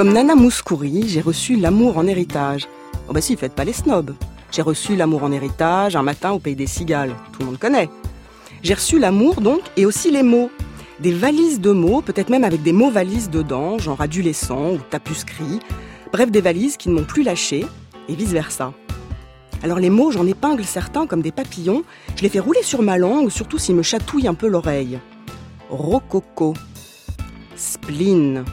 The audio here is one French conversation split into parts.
Comme Nana Mouskouri, j'ai reçu l'amour en héritage. Oh bah si, faites pas les snobs. J'ai reçu l'amour en héritage un matin au pays des cigales. Tout le monde connaît. J'ai reçu l'amour donc et aussi les mots. Des valises de mots, peut-être même avec des mots valises dedans, genre adolescent ou tapuscrit. Bref, des valises qui ne m'ont plus lâché et vice-versa. Alors les mots, j'en épingle certains comme des papillons. Je les fais rouler sur ma langue, surtout s'ils me chatouillent un peu l'oreille. Rococo. Spleen.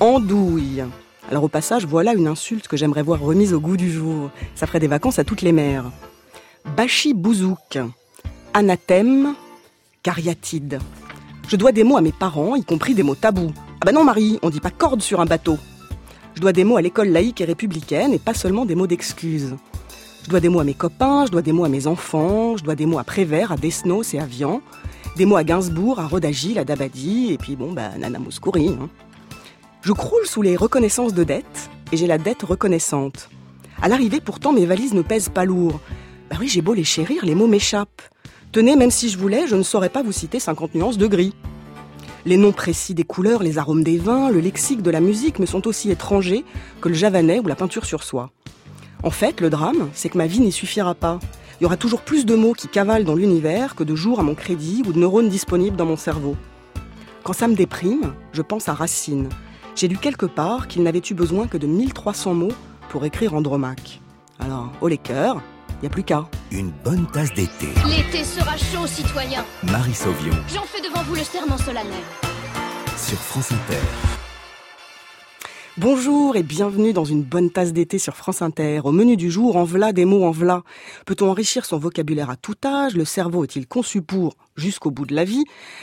Andouille. Alors au passage, voilà une insulte que j'aimerais voir remise au goût du jour. Ça ferait des vacances à toutes les mères. Bachi bouzouk. Anathème. Cariatide. Je dois des mots à mes parents, y compris des mots tabous. Ah bah non Marie, on dit pas corde sur un bateau. Je dois des mots à l'école laïque et républicaine et pas seulement des mots d'excuses. Je dois des mots à mes copains, je dois des mots à mes enfants, je dois des mots à Prévert, à Desnos et à Vian, des mots à Gainsbourg, à Rodagil, à Dabadi, et puis bon, bah, Nana Mouskouri. Hein. Je croule sous les reconnaissances de dette, et j'ai la dette reconnaissante. À l'arrivée, pourtant, mes valises ne pèsent pas lourd. Bah oui, j'ai beau les chérir, les mots m'échappent. Tenez, même si je voulais, je ne saurais pas vous citer 50 nuances de gris. Les noms précis des couleurs, les arômes des vins, le lexique de la musique me sont aussi étrangers que le javanais ou la peinture sur soie. En fait, le drame, c'est que ma vie n'y suffira pas. Il y aura toujours plus de mots qui cavalent dans l'univers que de jours à mon crédit ou de neurones disponibles dans mon cerveau. Quand ça me déprime, je pense à Racine. J'ai lu quelque part qu'il n'avait eu besoin que de 1300 mots pour écrire Andromaque. Alors, au les cœurs, il n'y a plus qu'à. Une bonne tasse d'été. L'été sera chaud, citoyen. Marie Sauvion. J'en fais devant vous le serment solennel. Sur France Inter. Bonjour et bienvenue dans une bonne tasse d'été sur France Inter. Au menu du jour, en v'là des mots en v'là. Peut-on enrichir son vocabulaire à tout âge? Le cerveau est-il conçu pour jusqu'au bout de la vie?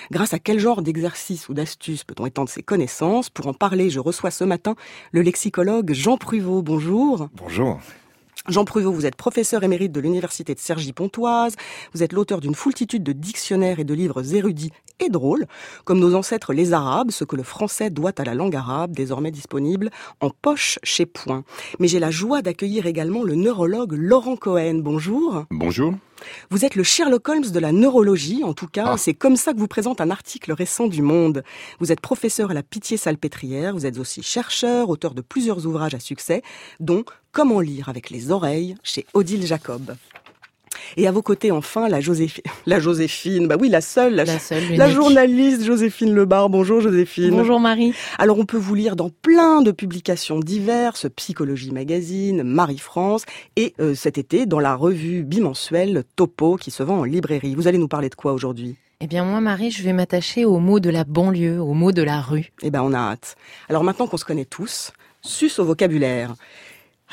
Grâce à quel genre d'exercice ou d'astuce peut-on étendre ses connaissances? Pour en parler, je reçois ce matin le lexicologue Jean Pruvot. Bonjour. Bonjour. Jean Pruvot, vous êtes professeur émérite de l'Université de Cergy-Pontoise. Vous êtes l'auteur d'une foultitude de dictionnaires et de livres érudits et drôles, comme nos ancêtres les Arabes, ce que le français doit à la langue arabe, désormais disponible en poche chez Point. Mais j'ai la joie d'accueillir également le neurologue Laurent Cohen. Bonjour. Bonjour. Vous êtes le Sherlock Holmes de la neurologie, en tout cas, Ah. c'est comme ça que vous présente un article récent du Monde. Vous êtes professeur à la Pitié-Salpêtrière, vous êtes aussi chercheur, auteur de plusieurs ouvrages à succès, dont Comment lire avec les oreilles chez Odile Jacob. Et à vos côtés, enfin, la Joséphine, la Joséphine, bah oui, la seule, la, La seule, la l'unique. journaliste Joséphine Lebar. Bonjour Joséphine. Bonjour Marie. Alors on peut vous lire dans plein de publications diverses, Psychologie Magazine, Marie-France, et euh, cet été dans la revue bimensuelle Topo qui se vend en librairie. Vous allez nous parler de quoi aujourd'hui? Eh bien moi Marie, je vais m'attacher aux mots de la banlieue, aux mots de la rue. Eh ben on a hâte. Alors maintenant qu'on se connaît tous, sus au vocabulaire.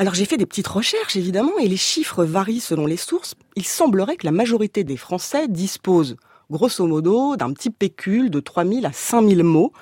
Alors j'ai fait des petites recherches évidemment et les chiffres varient selon les sources. Il semblerait que la majorité des Français disposent grosso modo d'un petit pécule de 3000 à 5000 mots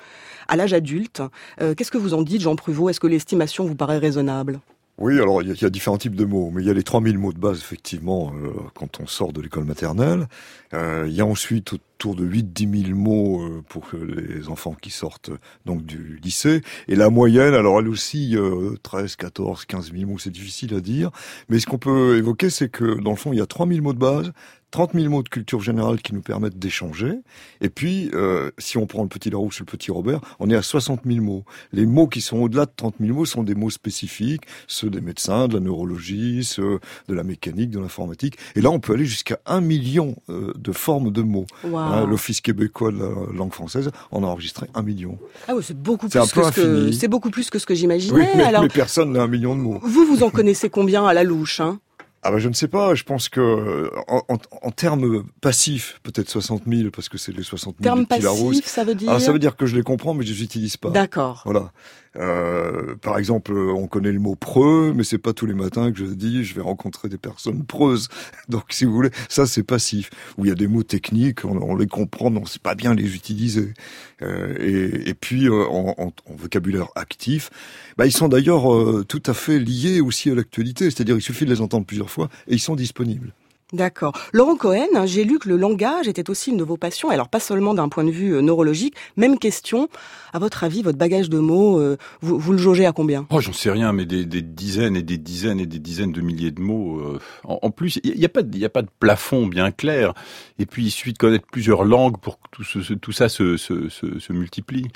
à l'âge adulte. Euh, Qu'est-ce que vous en dites Jean Pruvot Est-ce que l'estimation vous paraît raisonnable? Oui, alors il y, a- différents types de mots, mais il y a les 3000 mots de base, effectivement, euh, quand on sort de l'école maternelle. Euh, il y a ensuite autour de 8-10 000 mots euh, pour les enfants qui sortent donc du lycée. Et la moyenne, alors elle aussi, euh, 13, 14, 15 000 mots, c'est difficile à dire. Mais ce qu'on peut évoquer, c'est que dans le fond, il y a 3000 mots de base, 30 000 mots de culture générale qui nous permettent d'échanger. Et puis, euh, si on prend le petit Larousse et le petit Robert, on est à 60 000 mots. Les mots qui sont au-delà de 30 000 mots sont des mots spécifiques, ceux des médecins, de la neurologie, ceux de la mécanique, de l'informatique. Et là, on peut aller jusqu'à un million euh, de formes de mots. Hein, L'Office québécois de la langue française en a enregistré un million. Ah oui, c'est beaucoup plus que ce que infini. c'est beaucoup plus que ce que j'imaginais. mais, Alors mais personne n'a un million de mots. vous vous en connaissez combien à la louche hein? Ah ben je ne sais pas, je pense que euh, en, en- en termes passifs, peut-être 60 000, parce que c'est les 60 000 Terme du petit Larousse. passif, ça veut dire Alors ça veut dire que je les comprends, mais je les utilise pas. D'accord. Voilà. Euh, par exemple, on connaît le mot preux, mais c'est pas tous les matins que je dis je vais rencontrer des personnes preuses. Donc, si vous voulez, ça c'est passif. Où il y a des mots techniques, on, les comprend, mais on sait pas bien les utiliser. Euh, et, puis euh, en, en- vocabulaire actif, bah, ils sont d'ailleurs euh, tout à fait liés aussi à l'actualité. C'est-à-dire, il suffit de les entendre plusieurs fois et ils sont disponibles. D'accord. Laurent Cohen, hein, j'ai lu que le langage était aussi une de vos passions. Alors pas seulement d'un point de vue euh, neurologique. Même question. À votre avis, votre bagage de mots, euh, vous, le jaugez à combien? Oh, j'en sais rien, mais des, dizaines et des dizaines et des dizaines de milliers de mots. euh, en, plus, il n'y a, pas de- a pas de plafond bien clair. Et puis, il suffit de connaître plusieurs langues pour que tout, ce- tout ça se multiplie.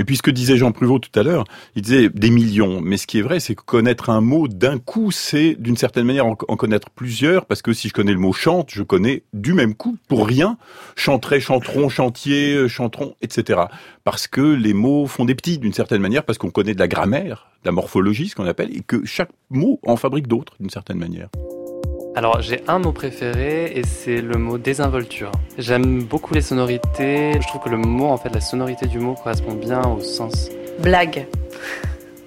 Et puis ce que disait Jean Pruvot tout à l'heure, il disait des millions. Mais ce qui est vrai, c'est que connaître un mot d'un coup, c'est d'une certaine manière en, connaître plusieurs, parce que si je connais le mot chante, je connais du même coup, pour rien, chanterai, chanteront, chantier, euh, chanteront, etc. Parce que les mots font des petits d'une certaine manière, parce qu'on connaît de la grammaire, de la morphologie, ce qu'on appelle, et que chaque mot en fabrique d'autres d'une certaine manière. Alors j'ai un mot préféré et c'est le mot désinvolture. J'aime beaucoup les sonorités. Je trouve que le mot, en fait, la sonorité du mot correspond bien au sens. Blague.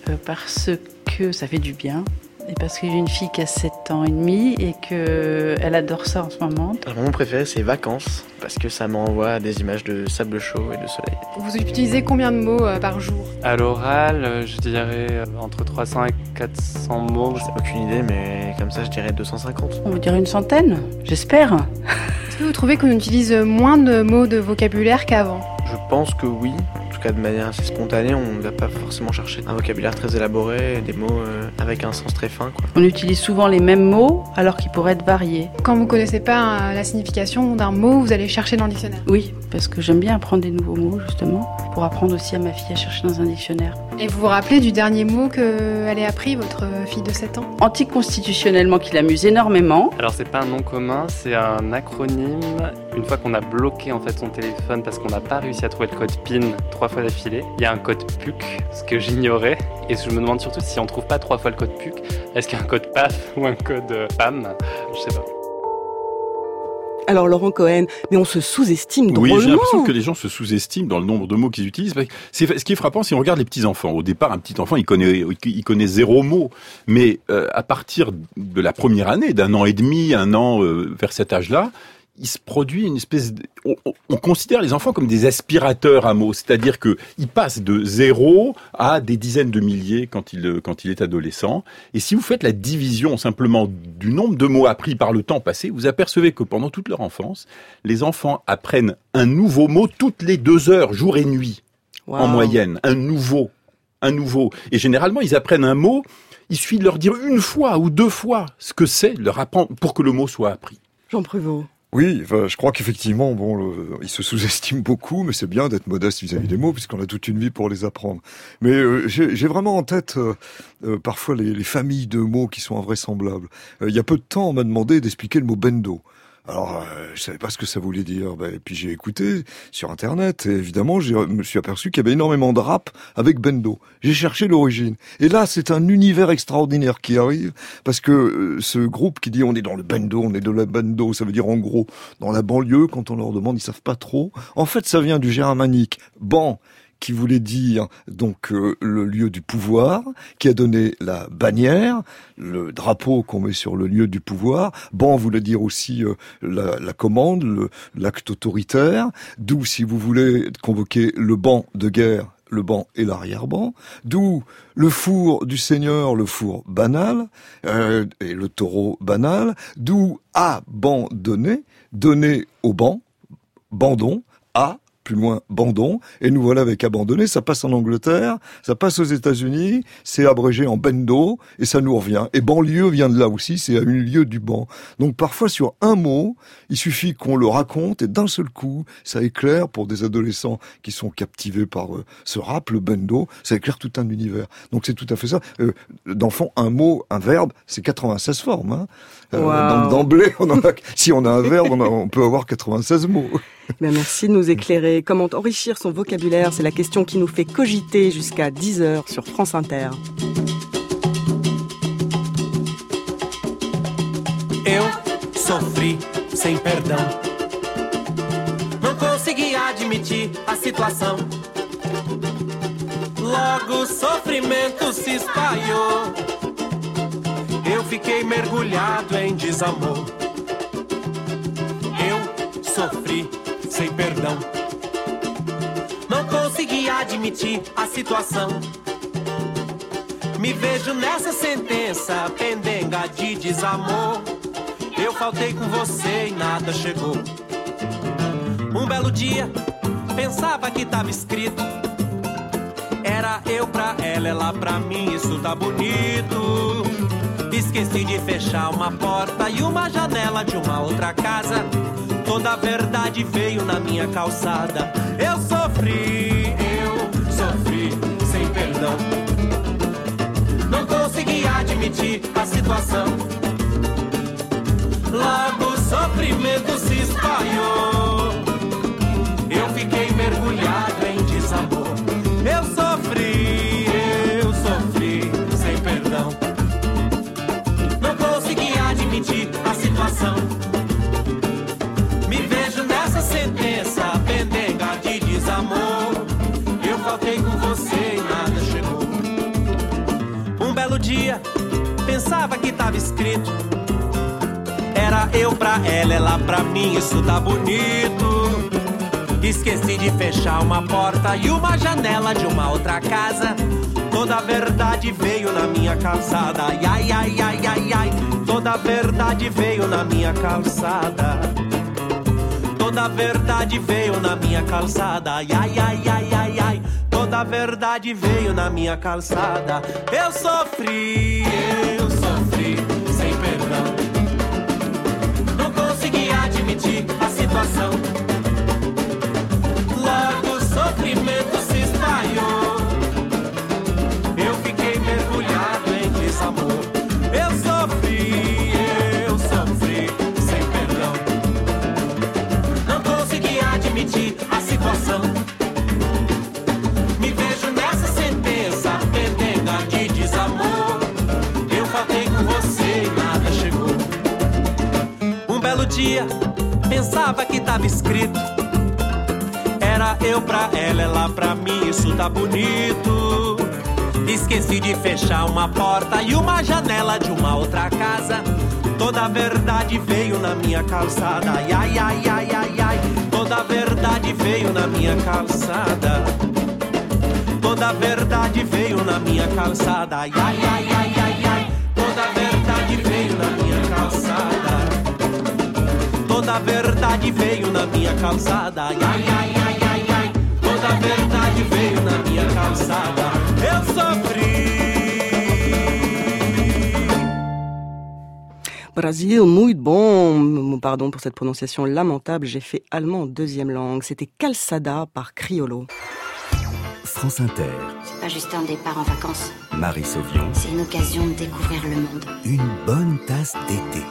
Euh, parce que ça fait du bien et parce que j'ai une fille qui a 7 ans et demi et qu'elle adore ça en ce moment. mon mot préféré c'est vacances parce que ça m'envoie des images de sable chaud et de soleil. Vous utilisez combien de mots euh, par jour? À l'oral, euh, je dirais euh, entre 300 et 400 mots. J'ai aucune idée mais comme ça je dirais 250. On va dire une centaine, j'espère. Est-ce que vous trouvez qu'on utilise moins de mots de vocabulaire qu'avant? Je pense que oui cas de manière assez spontanée, on ne va pas forcément chercher un vocabulaire très élaboré, des mots euh, avec un sens très fin. On utilise souvent les mêmes mots alors qu'ils pourraient être variés. Quand vous ne connaissez pas euh, la signification d'un mot, vous allez chercher dans le dictionnaire Oui, parce que j'aime bien apprendre des nouveaux mots justement, pour apprendre aussi à ma fille à chercher dans un dictionnaire. Et vous vous rappelez du dernier mot qu'elle ait appris, votre fille de 7 ans? Anticonstitutionnellement, qui l'amuse énormément. Alors c'est pas un nom commun, c'est un acronyme. Une fois qu'on a bloqué en fait son téléphone parce qu'on n'a pas réussi à trouver le code PIN trois fois d'affilée, il y a un code PUC, ce que j'ignorais. Et je me demande surtout si on trouve pas trois fois le code PUC, est-ce qu'il y a un code PAF ou un code euh, PAM? Je sais pas. Alors Laurent Cohen, mais on se sous-estime drôlement. Oui, j'ai l'impression que les gens se sous-estiment dans le nombre de mots qu'ils utilisent. C'est ce qui est frappant si on regarde les petits enfants. Au départ, un petit enfant, il connaît, il connaît zéro mot, mais euh, à partir de la première année, d'un an et demi, un an euh, vers cet âge-là, il se produit une espèce de... on, considère les enfants comme des aspirateurs à mots, c'est-à-dire que ils passent de zéro à des dizaines de milliers quand il quand il est adolescent. Et si vous faites la division simplement du nombre de mots appris par le temps passé, vous apercevez que pendant toute leur enfance, les enfants apprennent un nouveau mot toutes les deux heures, jour et nuit, en moyenne, un nouveau, un nouveau. Et généralement, ils apprennent un mot. Il suffit de leur dire une fois ou deux fois ce que c'est, leur apprendre pour que le mot soit appris. Jean Prévost. Oui, je crois qu'effectivement, bon, il se sous-estime beaucoup, mais c'est bien d'être modeste vis-à-vis des mots, puisqu'on a toute une vie pour les apprendre. Mais euh, j'ai vraiment en tête euh, euh, parfois les, les, familles de mots qui sont invraisemblables. il y a peu de temps, on m'a demandé d'expliquer le mot bendo. Alors, euh, je savais pas ce que ça voulait dire. Ben, et puis j'ai écouté sur Internet, et évidemment, je me suis aperçu qu'il y avait énormément de rap avec Bendo. J'ai cherché l'origine. Et là, c'est un univers extraordinaire qui arrive, parce que euh, ce groupe qui dit on est dans le Bendo, on est dans la Bendo, ça veut dire en gros dans la banlieue, quand on leur demande, ils savent pas trop. En fait, ça vient du germanique. Ban, qui voulait dire donc euh, le lieu du pouvoir, qui a donné la bannière, le drapeau qu'on met sur le lieu du pouvoir. Ban voulait dire aussi euh, la, commande, l'acte autoritaire. D'où, si vous voulez, convoquer le banc de guerre le banc et l'arrière-banc, d'où le four du seigneur, le four banal, euh, et le taureau banal, d'où abandonner, donner au banc, bandon, à plus loin Bandon, et nous voilà avec abandonné, ça passe en Angleterre, ça passe aux États-Unis, c'est abrégé en bendo, et ça nous revient. Et banlieue vient de là aussi, c'est à une lieu du banc. Donc parfois sur un mot, il suffit qu'on le raconte, et d'un seul coup, ça éclaire pour des adolescents qui sont captivés par euh, ce rap, le bendo, ça éclaire tout un univers. Donc c'est tout à fait ça. Euh, dans le fond, un mot, un verbe, c'est 96 formes. Hein. Euh, D'emblée, si on a un verbe, on, on peut avoir 96 mots. Ben, merci de nous éclairer. Comment enrichir son vocabulaire C'est la question qui nous fait cogiter jusqu'à 10h sur France Inter. Eu sofri sem perdão. Não consegui admitir a situação. Logo o sofrimento se espalhou. Eu fiquei mergulhado em desamor. Eu sofri sem perdão. Não consegui admitir a situação. Me vejo nessa sentença, pendenga de desamor. Eu faltei com você e nada chegou. Um belo dia, pensava que tava escrito. Era eu pra ela, ela pra mim, isso tá bonito. Esqueci de fechar uma porta e uma janela de uma outra casa. Toda a verdade veio na minha calçada. Eu sofri, eu sofri sem perdão. Não consegui admitir a situação. Logo o sofrimento se espalhou. Pensava que tava escrito. Era eu pra ela, ela pra mim, isso tá bonito. Esqueci de fechar uma porta e uma janela de uma outra casa. Toda a verdade veio na minha calçada. Ai, ai, ai, ai, ai, ai. Toda a verdade veio na minha calçada. Toda a verdade veio na minha calçada. Ai, ai, ai, ai, ai, ai. Toda a verdade veio na minha calçada. Eu sofri, a situação. Logo o sofrimento se espalhou. Eu fiquei mergulhado em desamor. Eu sofri, eu sofri, sem perdão. Não consegui admitir a situação. Me vejo nessa sentença, pendenga de desamor. Eu faltei com você e nada chegou. Um belo dia, pensava que tava escrito. Era eu pra ela, ela pra mim, isso tá bonito. Esqueci de fechar uma porta e uma janela de uma outra casa. Toda a verdade veio na minha calçada. Ai, ai, ai, ai, ai, ai. Toda a verdade veio na minha calçada. Toda a verdade veio na minha calçada. Ai, ai, ai, ai, ai. Toda a verdade veio na minha calçada. Ai, ai, ai, ai, ai, ai. Toda a verdade veio na minha calçada. Eu sofri. Brasil, muito bon. Pardon pour cette prononciation lamentable, j'ai fait allemand en deuxième langue. C'était Calçada par Criollo. France Inter, C'est pas juste un départ en vacances, Marie Sauvion, c'est une occasion de découvrir le monde. une bonne tasse d'été.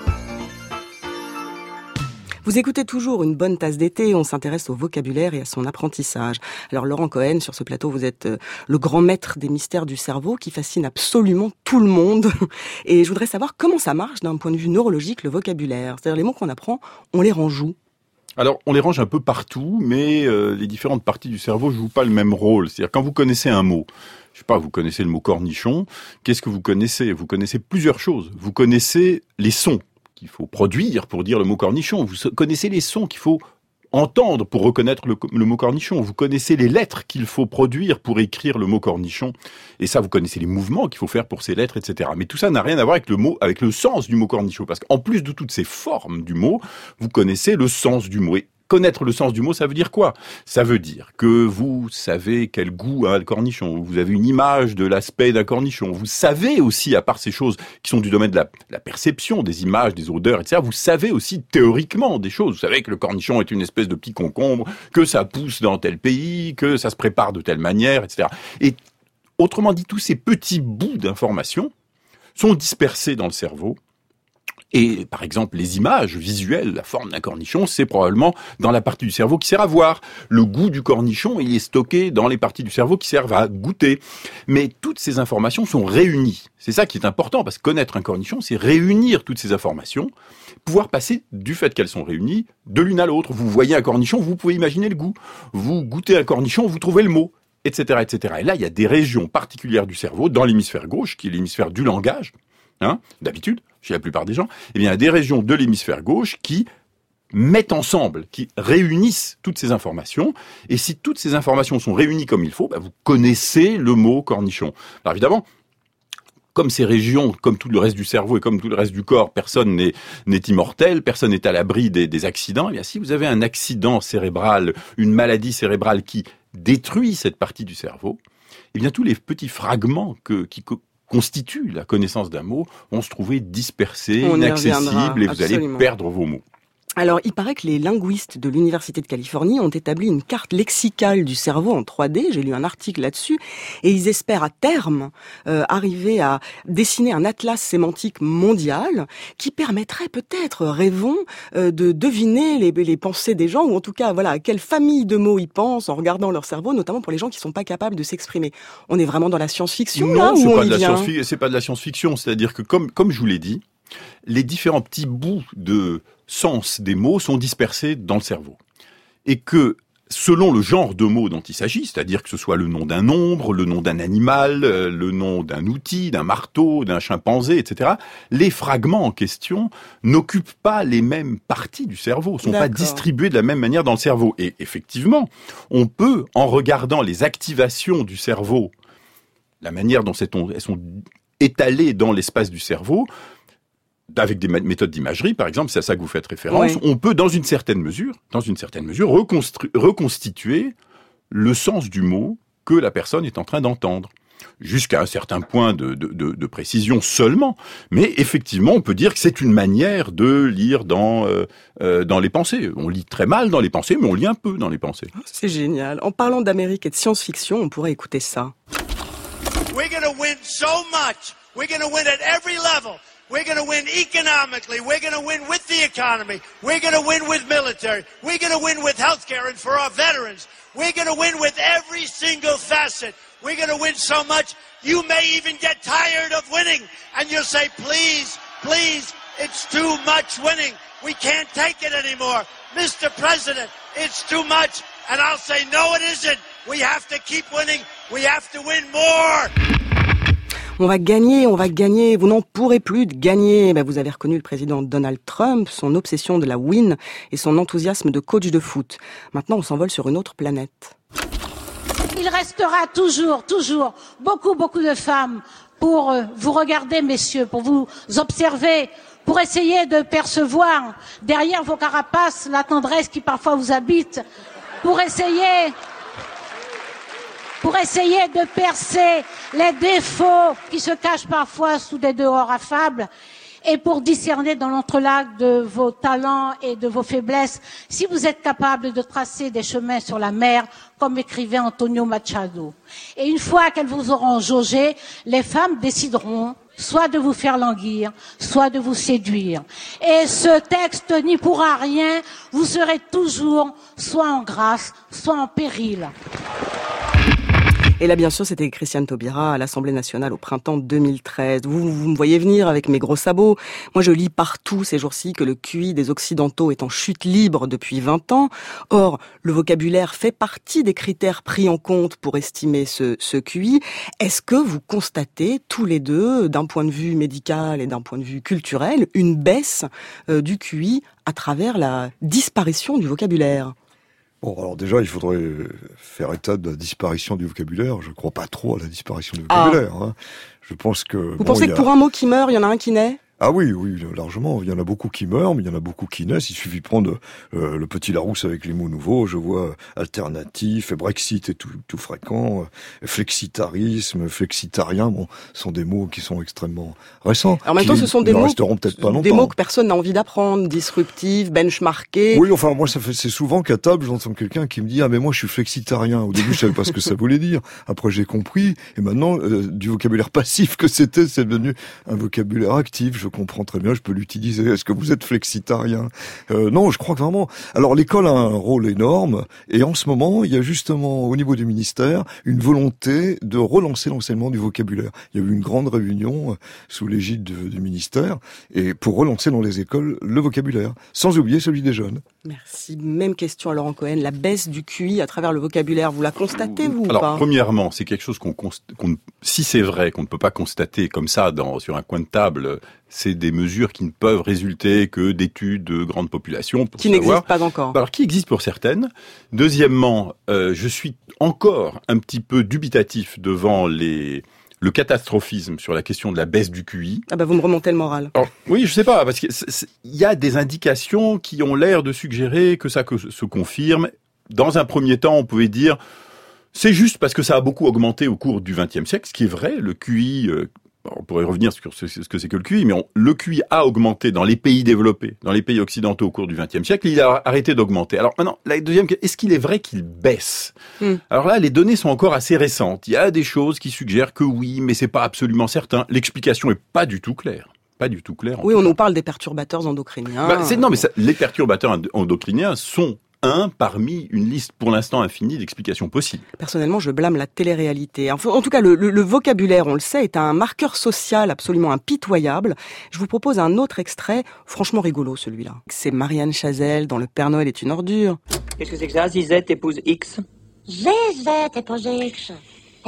Vous écoutez toujours une bonne tasse d'été, on s'intéresse au vocabulaire et à son apprentissage. Alors Laurent Cohen, sur ce plateau, vous êtes euh, le grand maître des mystères du cerveau qui fascine absolument tout le monde. Et je voudrais savoir comment ça marche d'un point de vue neurologique, le vocabulaire. C'est-à-dire les mots qu'on apprend, on les range où Alors, on les range un peu partout, mais euh, les différentes parties du cerveau jouent pas le même rôle. C'est-à-dire, quand vous connaissez un mot, je sais pas, vous connaissez le mot cornichon, qu'est-ce que vous connaissez? Vous connaissez plusieurs choses. Vous connaissez les sons qu'il faut produire pour dire le mot cornichon. Vous connaissez les sons qu'il faut entendre pour reconnaître le, mot cornichon. Vous connaissez les lettres qu'il faut produire pour écrire le mot cornichon. Et ça, vous connaissez les mouvements qu'il faut faire pour ces lettres, etc. Mais tout ça n'a rien à voir avec le mot, avec le sens du mot cornichon. Parce qu'en plus de toutes ces formes du mot, vous connaissez le sens du mot. Connaître le sens du mot, ça veut dire quoi? Ça veut dire que vous savez quel goût a le cornichon, vous avez une image de l'aspect d'un cornichon, vous savez aussi, à part ces choses qui sont du domaine de la, la perception, des images, des odeurs, etc., vous savez aussi théoriquement des choses. Vous savez que le cornichon est une espèce de petit concombre, que ça pousse dans tel pays, que ça se prépare de telle manière, etc. Et autrement dit, tous ces petits bouts d'informations sont dispersés dans le cerveau et par exemple, les images visuelles, la forme d'un cornichon, c'est probablement dans la partie du cerveau qui sert à voir. Le goût du cornichon, il est stocké dans les parties du cerveau qui servent à goûter. Mais toutes ces informations sont réunies. C'est ça qui est important, parce que connaître un cornichon, c'est réunir toutes ces informations, pouvoir passer du fait qu'elles sont réunies de l'une à l'autre. Vous voyez un cornichon, vous pouvez imaginer le goût. Vous goûtez un cornichon, vous trouvez le mot etc., etc. Et là, il y a des régions particulières du cerveau, dans l'hémisphère gauche, qui est l'hémisphère du langage, hein, d'habitude, chez la plupart des gens, eh bien, des régions de l'hémisphère gauche qui mettent ensemble, qui réunissent toutes ces informations. Et si toutes ces informations sont réunies comme il faut, bah, vous connaissez le mot cornichon. Alors évidemment, comme ces régions, comme tout le reste du cerveau et comme tout le reste du corps, personne n'est immortel, personne n'est à l'abri des, accidents. Eh bien, si vous avez un accident cérébral, une maladie cérébrale qui détruit cette partie du cerveau, eh bien tous les petits fragments que, qui co- constituent la connaissance d'un mot vont se trouver dispersés, On inaccessibles, reviendra, et vous allez perdre vos mots. Alors, il paraît que les linguistes de l'Université de Californie ont établi une carte lexicale du cerveau en 3D. J'ai lu un article là-dessus. Et ils espèrent à terme euh, arriver à dessiner un atlas sémantique mondial qui permettrait peut-être, rêvons, euh, de deviner les, les, pensées des gens, ou en tout cas, voilà, à quelle famille de mots ils pensent en regardant leur cerveau, notamment pour les gens qui sont pas capables de s'exprimer. On est vraiment dans la science-fiction là, Non, c'est ou pas, de la science-fiction, c'est pas de la science-fiction. C'est-à-dire que, comme, comme je vous l'ai dit, les différents petits bouts de sens des mots sont dispersés dans le cerveau. Et que, selon le genre de mots dont il s'agit, c'est-à-dire que ce soit le nom d'un nombre, le nom d'un animal, euh, le nom d'un outil, d'un marteau, d'un chimpanzé, etc., les fragments en question n'occupent pas les mêmes parties du cerveau, sont pas distribués de la même manière dans le cerveau. Et effectivement, on peut, en regardant les activations du cerveau, la manière dont elles sont étalées dans l'espace du cerveau, avec des méthodes d'imagerie, par exemple, c'est à ça que vous faites référence, Oui. on peut, dans une certaine mesure, dans une certaine mesure, reconstituer le sens du mot que la personne est en train d'entendre. Jusqu'à un certain point de, de- de- de précision seulement. Mais effectivement, on peut dire que c'est une manière de lire dans, euh, euh, dans les pensées. On lit très mal dans les pensées, mais on lit un peu dans les pensées. C'est génial. En parlant d'Amérique et de science-fiction, on pourrait écouter ça. We're going to win so much. We're going to win at every level. We're going to win economically. We're going to win with the economy. We're going to win with military. We're going to win with healthcare and for our veterans. We're going to win with every single facet. We're going to win so much, you may even get tired of winning. And you'll say, please, please, it's too much winning. We can't take it anymore. Mr. President, it's too much. And I'll say, no, it isn't. We have to keep winning. We have to win more. On va gagner, on va gagner, vous n'en pourrez plus de gagner. Ben, vous avez reconnu le président Donald Trump, son obsession de la win et son enthousiasme de coach de foot. Maintenant, on s'envole sur une autre planète. Il restera toujours, toujours beaucoup, beaucoup de femmes pour euh, vous regarder, messieurs, pour vous observer, pour essayer de percevoir derrière vos carapaces la tendresse qui parfois vous habite, pour essayer pour essayer de percer les défauts qui se cachent parfois sous des dehors affables et pour discerner dans l'entrelac de vos talents et de vos faiblesses si vous êtes capable de tracer des chemins sur la mer comme écrivait Antonio Machado. Et une fois qu'elles vous auront jaugé, les femmes décideront soit de vous faire languir, soit de vous séduire. Et ce texte n'y pourra rien, vous serez toujours soit en grâce, soit en péril. Et là, bien sûr, c'était Christiane Taubira à l'Assemblée nationale au printemps 2013. Vous, vous me voyez venir avec mes gros sabots. Moi, je lis partout ces jours-ci que le QI des Occidentaux est en chute libre depuis 20 ans. Or, le vocabulaire fait partie des critères pris en compte pour estimer ce, ce QI. Est-ce que vous constatez tous les deux, d'un point de vue médical et d'un point de vue culturel, une baisse euh, du QI à travers la disparition du vocabulaire? Bon, alors déjà, il faudrait faire état de la disparition du vocabulaire. Je ne crois pas trop à la disparition du Ah. vocabulaire. hein. Je pense que... Vous bon, pensez que pour un mot qui meurt, il y en a un qui naît? Ah oui, oui, largement. Il y en a beaucoup qui meurent, mais il y en a beaucoup qui naissent. Il suffit de prendre euh, le petit Larousse avec les mots nouveaux. Je vois alternatif, et Brexit est tout, tout fréquent, euh, flexitarisme, flexitarien, bon, sont des mots qui sont extrêmement récents. En même temps, ce sont des mots, resteront peut-être pas longtemps. des mots que personne n'a envie d'apprendre, disruptifs, benchmarkés. Oui, enfin moi ça fait c'est souvent qu'à table j'entends quelqu'un qui me dit ah mais moi je suis flexitarien. Au début je savais pas ce que ça voulait dire. Après j'ai compris et maintenant euh, du vocabulaire passif que c'était c'est devenu un vocabulaire actif. Je comprends très bien, je peux l'utiliser. Est-ce que vous êtes flexitarien? Euh, Non, je crois que vraiment. Alors l'école a un rôle énorme et en ce moment il y a justement au niveau du ministère une volonté de relancer l'enseignement du vocabulaire. Il y a eu une grande réunion euh, sous l'égide de- du ministère et pour relancer dans les écoles le vocabulaire, sans oublier celui des jeunes. Merci. Même question à Laurent Cohen. La baisse du QI à travers le vocabulaire, vous la constatez, vous, ou Alors, pas? premièrement, c'est quelque chose qu'on, const- qu'on- si c'est vrai qu'on ne peut pas constater comme ça dans, sur un coin de table, c'est des mesures qui ne peuvent résulter que d'études de grande population. Pour Qui savoir. n'existe pas encore. Alors, qui existe pour certaines. Deuxièmement, euh, je suis encore un petit peu dubitatif devant les, le catastrophisme sur la question de la baisse du QI. Ah bah vous me remontez le moral. Alors, oui, je sais pas, parce qu'il y a des indications qui ont l'air de suggérer que ça que se confirme. Dans un premier temps, on pouvait dire c'est juste parce que ça a beaucoup augmenté au cours du XXe siècle, ce qui est vrai. Le QI euh, on pourrait revenir sur ce, que c'est que le QI, mais on- le QI a augmenté dans les pays développés, dans les pays occidentaux au cours du XXe siècle. Il a arrêté d'augmenter. Alors maintenant, la deuxième, est-ce qu'il est vrai qu'il baisse? Hmm. Alors là, les données sont encore assez récentes. Il y a des choses qui suggèrent que oui, mais c'est pas absolument certain. L'explication est pas du tout claire. Pas du tout claire. en Oui, on nous parle des perturbateurs endocriniens. Bah, non, mais ça- les perturbateurs endo- endocriniens sont un parmi une liste pour l'instant infinie d'explications possibles. Personnellement, je blâme la télé-réalité. Enfin, en tout cas, le, le- le vocabulaire, on le sait, est un marqueur social absolument impitoyable. Je vous propose un autre extrait, franchement rigolo celui-là. C'est Marianne Chazelle dans Le Père Noël est une ordure. Qu'est-ce que c'est que ça? Zizette épouse X? Zézette et posé X.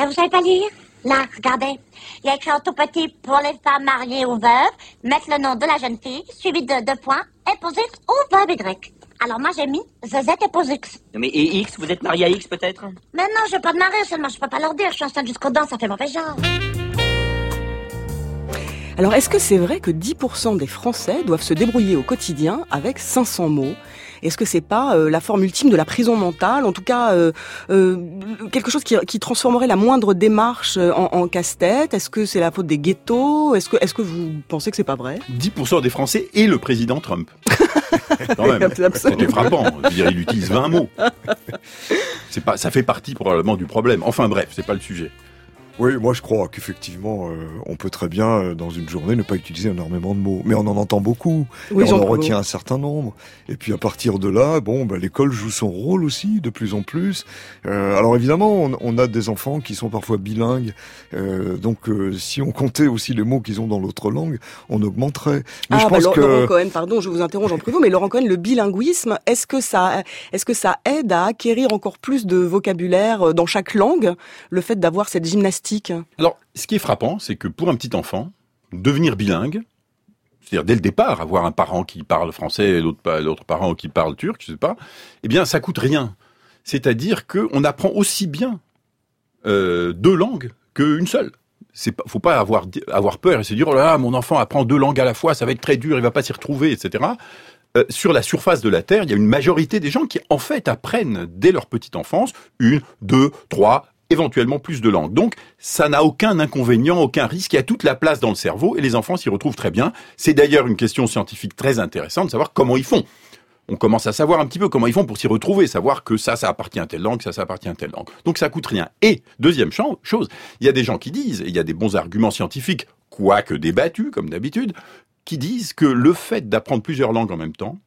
Et vous savez pas lire? Là, regardez. Il y a écrit en tout petit pour les femmes mariées ou veuves, mettre le nom de la jeune fille, suivi de deux points, posé X ou veuve Y. Alors moi j'ai mis et posé X. Non mais et X, vous êtes marié à X peut-être? Mais non, je vais pas de marier, seulement je peux pas leur dire, je suis enceinte jusqu'aux dents, ça fait mauvais genre. Alors, est-ce que c'est vrai que 10% des Français doivent se débrouiller au quotidien avec 500 mots? Est-ce que c'est pas euh, la forme ultime de la prison mentale En tout cas, euh, euh, quelque chose qui, qui transformerait la moindre démarche en, en casse-tête? Est-ce que c'est la faute des ghettos? Est-ce que, est-ce que vous pensez que c'est pas vrai? 10% des Français et le président Trump. Quand même. C'était frappant. Je veux dire, il utilise 20 mots. C'est pas, ça fait partie probablement du problème. Enfin bref, c'est pas le sujet. Oui, moi je crois qu'effectivement, euh, on peut très bien, euh, dans une journée, ne pas utiliser énormément de mots. Mais on en entend beaucoup, Oui, et on en retient un certain nombre. Et puis à partir de là, bon, bah, l'école joue son rôle aussi, de plus en plus. Euh, alors évidemment, on, on a des enfants qui sont parfois bilingues. Euh, donc euh, si on comptait aussi les mots qu'ils ont dans l'autre langue, on augmenterait. Mais ah, je bah, pense Laurent- que... Laurent Cohen, pardon, je vous interroge en privé, mais Laurent Cohen, le bilinguisme, est-ce que ça, est-ce que ça aide à acquérir encore plus de vocabulaire euh, dans chaque langue, le fait d'avoir cette gymnastique Alors, ce qui est frappant, c'est que pour un petit enfant, devenir bilingue, c'est-à-dire dès le départ, avoir un parent qui parle français et l'autre pa- l'autre parent qui parle turc, je sais pas, eh bien, ça coûte rien. C'est-à-dire qu'on apprend aussi bien euh, deux langues qu'une seule. C'est faut pas avoir avoir peur et se dire oh là là, mon enfant apprend deux langues à la fois, ça va être très dur, il va pas s'y retrouver, etc. Euh, sur la surface de la Terre, il y a une majorité des gens qui en fait apprennent dès leur petite enfance une, deux, trois, éventuellement plus de langues. Donc ça n'a aucun inconvénient, aucun risque, il y a toute la place dans le cerveau et les enfants s'y retrouvent très bien. C'est d'ailleurs une question scientifique très intéressante de savoir comment ils font on commence à savoir un petit peu comment ils font pour s'y retrouver, savoir que ça, ça appartient à telle langue, ça, ça appartient à telle langue. Donc ça coûte rien. Et deuxième chose, il y a des gens qui disent, et il y a des bons arguments scientifiques, quoique débattus comme d'habitude, qui disent que le fait d'apprendre plusieurs langues en même temps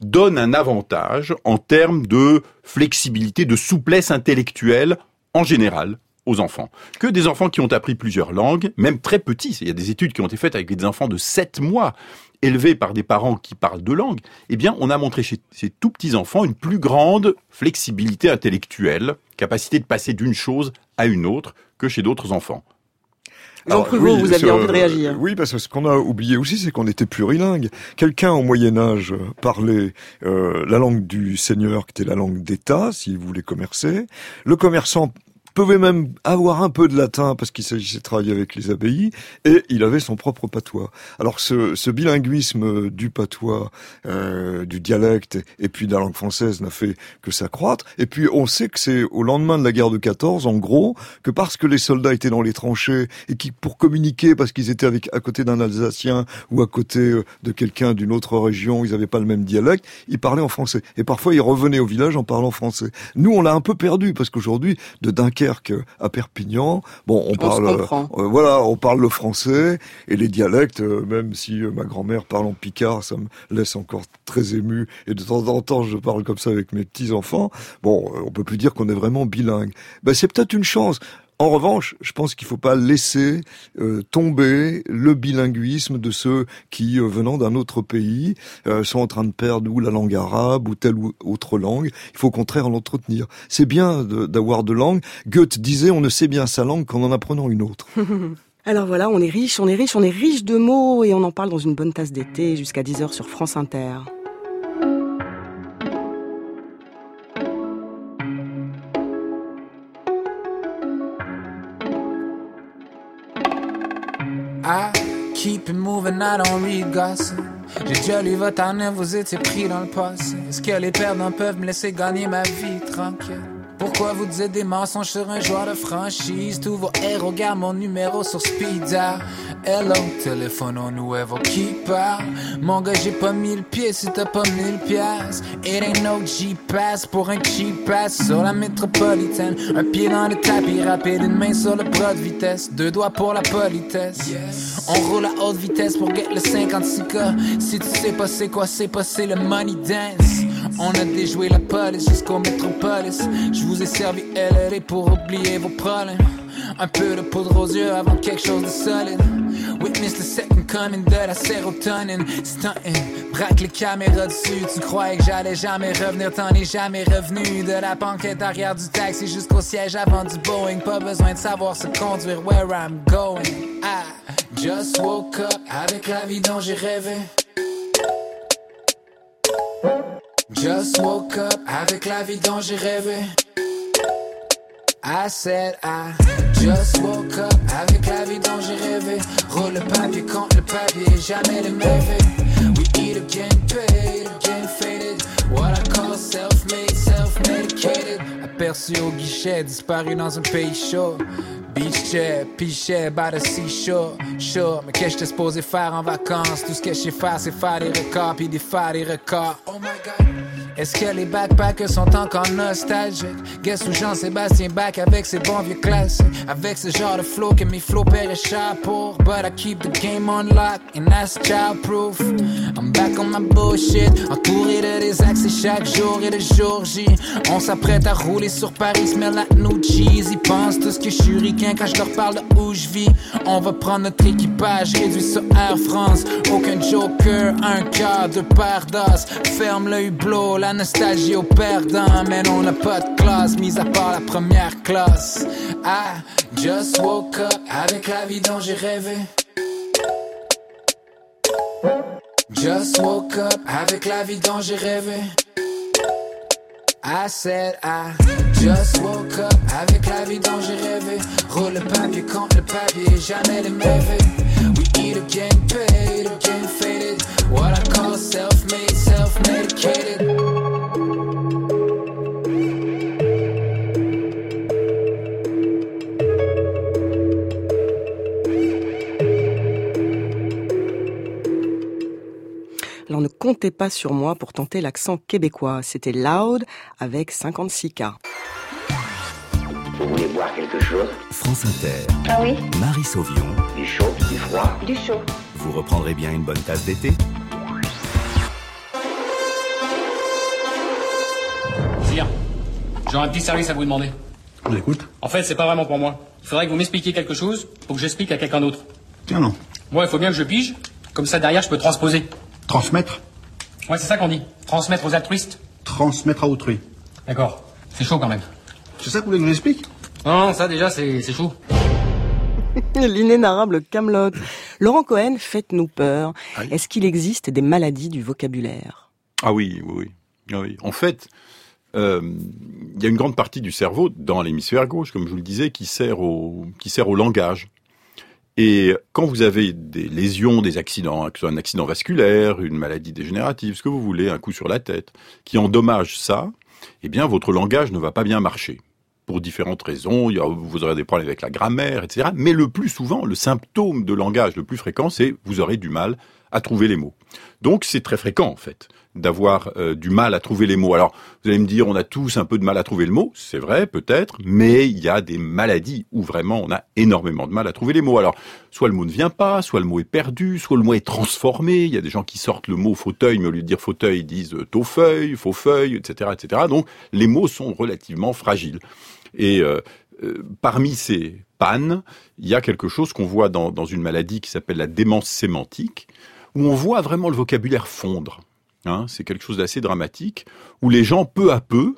donne un avantage en termes de flexibilité, de souplesse intellectuelle en général aux enfants. Que des enfants qui ont appris plusieurs langues, même très petits, il y a des études qui ont été faites avec des enfants de 7 mois, élevés par des parents qui parlent deux langues, eh bien, on a montré chez ces tout petits enfants une plus grande flexibilité intellectuelle, capacité de passer d'une chose à une autre que chez d'autres enfants. Jean Alors, Pruvot, oui, vous aviez envie de réagir. Oui, parce que ce qu'on a oublié aussi, c'est qu'on était plurilingue. Quelqu'un au Moyen Âge parlait euh, la langue du seigneur, qui était la langue d'État, s'il voulait commercer. Le commerçant pouvait même avoir un peu de latin parce qu'il s'agissait de travailler avec les abbayes et il avait son propre patois. Alors ce, ce bilinguisme du patois, euh, du dialecte et puis de la langue française n'a fait que s'accroître. Et puis on sait que c'est au lendemain de la guerre de 14, en gros, que parce que les soldats étaient dans les tranchées et qui pour communiquer parce qu'ils étaient avec à côté d'un Alsacien ou à côté euh, de quelqu'un d'une autre région, ils n'avaient pas le même dialecte, ils parlaient en français. Et parfois ils revenaient au village en parlant français. Nous on l'a un peu perdu parce qu'aujourd'hui de Dunkerque à Perpignan, bon on parle comprend. euh, voilà, on parle le français et les dialectes, euh, même si euh, ma grand-mère parle en picard, ça me laisse encore très ému. Et de temps en temps, je parle comme ça avec mes petits enfants. Bon, euh, on peut plus dire qu'on est vraiment bilingue. Ben, c'est peut-être une chance. En revanche, je pense qu'il faut pas laisser euh, tomber le bilinguisme de ceux qui, euh, venant d'un autre pays, euh, sont en train de perdre ou la langue arabe ou telle ou autre langue. Il faut au contraire l'entretenir. C'est bien de- d'avoir de langues. Goethe disait on ne sait bien sa langue qu'en en apprenant une autre. Alors voilà, on est riche, on est riche, on est riche de mots et on en parle dans une bonne tasse d'été jusqu'à 10h sur France Inter. I keep it moving, I don't read gossip. J'ai déjà lu votre année, vous étiez pris dans le passé. Est-ce que les perdants peuvent me laisser gagner ma vie tranquille? Pourquoi vous dites des mensonges sur un joueur de franchise? Tous vos héros gardent mon numéro sur speed dial. hello. Téléphone au nuevo qui parle. Mon gars, j'ai pas mille pieds si t'as pas mille pièces. It ain't no G-Pass pour un cheap pass sur la métropolitaine. Un pied dans le tapis rapide, une main sur le bras de vitesse. Deux doigts pour la politesse. On roule à haute vitesse pour get le 56K. Si tu sais pas c'est quoi, c'est pas c'est le money dance. On a déjoué la police jusqu'au métropolis. Je vous ai servi LRE pour oublier vos problèmes. Un peu de poudre aux yeux avant quelque chose de solide. Witness the second coming de la sérotonine. Stunting, braque les caméras dessus. Tu croyais que j'allais jamais revenir, t'en es jamais revenu. De la banquette arrière du taxi jusqu'au siège avant du Boeing. Pas besoin de savoir se conduire where I'm going. I just woke up avec la vie dont j'ai rêvé. Just woke up avec la vie dont j'ai rêvé. I said I just woke up avec la vie dont j'ai rêvé. Roule le papier contre le papier, jamais les mauvais. We eat again, paid, again faded. What I call self-made, Aperçu au guichet, disparu dans un pays chaud. Beach chair, pichet, by the seashore. Mais qu'est-ce que j'étais supposé faire en vacances? Tout ce que je sais faire, c'est faire des records, puis défaire des records. Oh my god. Est-ce que les backpackers sont encore nostalgiques? Guess où Jean-Sébastien back avec ses bons vieux classiques? Avec ce genre de flow que mes flows paieraient cher pour. But I keep the game on lock and that's child-proof. I'm back on my bullshit, entouré de des accès chaque jour et de jour J. On s'apprête à rouler sur Paris, smell like new cheese. Ils pensent tous que je suis ricain quand je leur parle de où je vis. On va prendre notre équipage, réduit sur Air France. Aucun joker, un quart de paire d'os. Ferme le hublot, nostalgie au perdant. Mais on n'a pas de classe, mis à part la première classe. I just woke up avec la vie dont j'ai rêvé. Just woke up avec la vie dont j'ai rêvé. I said I just woke up avec la vie dont j'ai rêvé. Roule le papier contre le papier, jamais les mauvais. We eat again, paid again, comptez pas sur moi pour tenter l'accent québécois. C'était Loud avec 56K. Vous voulez boire quelque chose? France Inter. Ah oui? Marie Sauvion. Du chaud, du froid, du chaud. Vous reprendrez bien une bonne tasse d'été? Julien, j'aurais un petit service à vous demander. Je l'écoute. En fait, c'est pas vraiment pour moi. Il faudrait que vous m'expliquiez quelque chose pour que j'explique à quelqu'un d'autre. Tiens, non. Moi, il faut bien que je pige. Comme ça, derrière, je peux transposer. Transmettre? Ouais, c'est ça qu'on dit. Transmettre aux altruistes. Transmettre à autrui. D'accord. C'est chaud quand même. C'est ça que vous voulez que je vous explique Non, non, ça déjà, c'est c'est chaud. L'inénarrable Camelot. Laurent Cohen, faites-nous peur. Est-ce qu'il existe des maladies du vocabulaire? Ah oui, oui, oui. Ah oui. En fait, euh, il y a une grande partie du cerveau dans l'hémisphère gauche, comme je vous le disais, qui sert au, qui sert au langage. Et quand vous avez des lésions, des accidents, que ce soit un accident vasculaire, une maladie dégénérative, ce que vous voulez, un coup sur la tête, qui endommage ça, eh bien votre langage ne va pas bien marcher. Pour différentes raisons, vous aurez des problèmes avec la grammaire, etc. Mais le plus souvent, le symptôme de langage le plus fréquent, c'est vous aurez du mal à trouver les mots. Donc c'est très fréquent en fait d'avoir euh, du mal à trouver les mots. Alors vous allez me dire, on a tous un peu de mal à trouver le mot, c'est vrai peut-être, mais il y a des maladies où vraiment on a énormément de mal à trouver les mots. Alors soit le mot ne vient pas, soit le mot est perdu, soit le mot est transformé. Il y a des gens qui sortent le mot fauteuil, mais au lieu de dire fauteuil, ils disent euh, taux feuille, faux feuille, etc., etc. Donc les mots sont relativement fragiles. Et euh, parmi ces pannes, il y a quelque chose qu'on voit dans, dans une maladie qui s'appelle la démence sémantique, où on voit vraiment le vocabulaire fondre. Hein, c'est quelque chose d'assez dramatique, où les gens, peu à peu,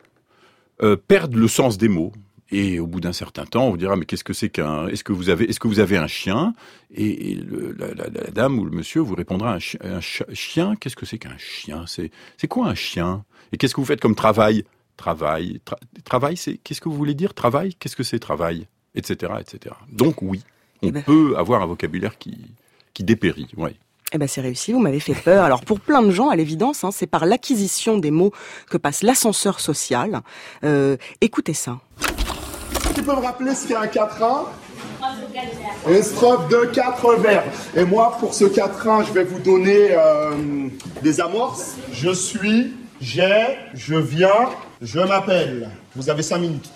euh, perdent le sens des mots. Et au bout d'un certain temps, on vous dira mais qu'est-ce que c'est qu'un Est-ce que vous avez Est-ce que vous avez un chien? Et, et le- la, la- la dame ou le monsieur vous répondra un, chi- un cha- chien. Qu'est-ce que c'est qu'un chien? C'est c'est quoi un chien? Et qu'est-ce que vous faites comme travail? Travail. Tra- travail, c'est qu'est-ce que vous voulez dire? Travail? Qu'est-ce que c'est travail? Etc. Etc. Donc oui, on peut avoir un vocabulaire qui qui dépérit. Ouais. Eh ben c'est réussi, vous m'avez fait peur. Alors pour plein de gens, à l'évidence, hein, c'est par l'acquisition des mots que passe l'ascenseur social. Euh, écoutez ça. Tu peux me rappeler ce qu'est un 4 1 Une strophe de quatre vers. Et moi, pour ce quatrain, je vais vous donner euh, des amorces. Je suis, j'ai, je viens, je m'appelle. Vous avez cinq minutes.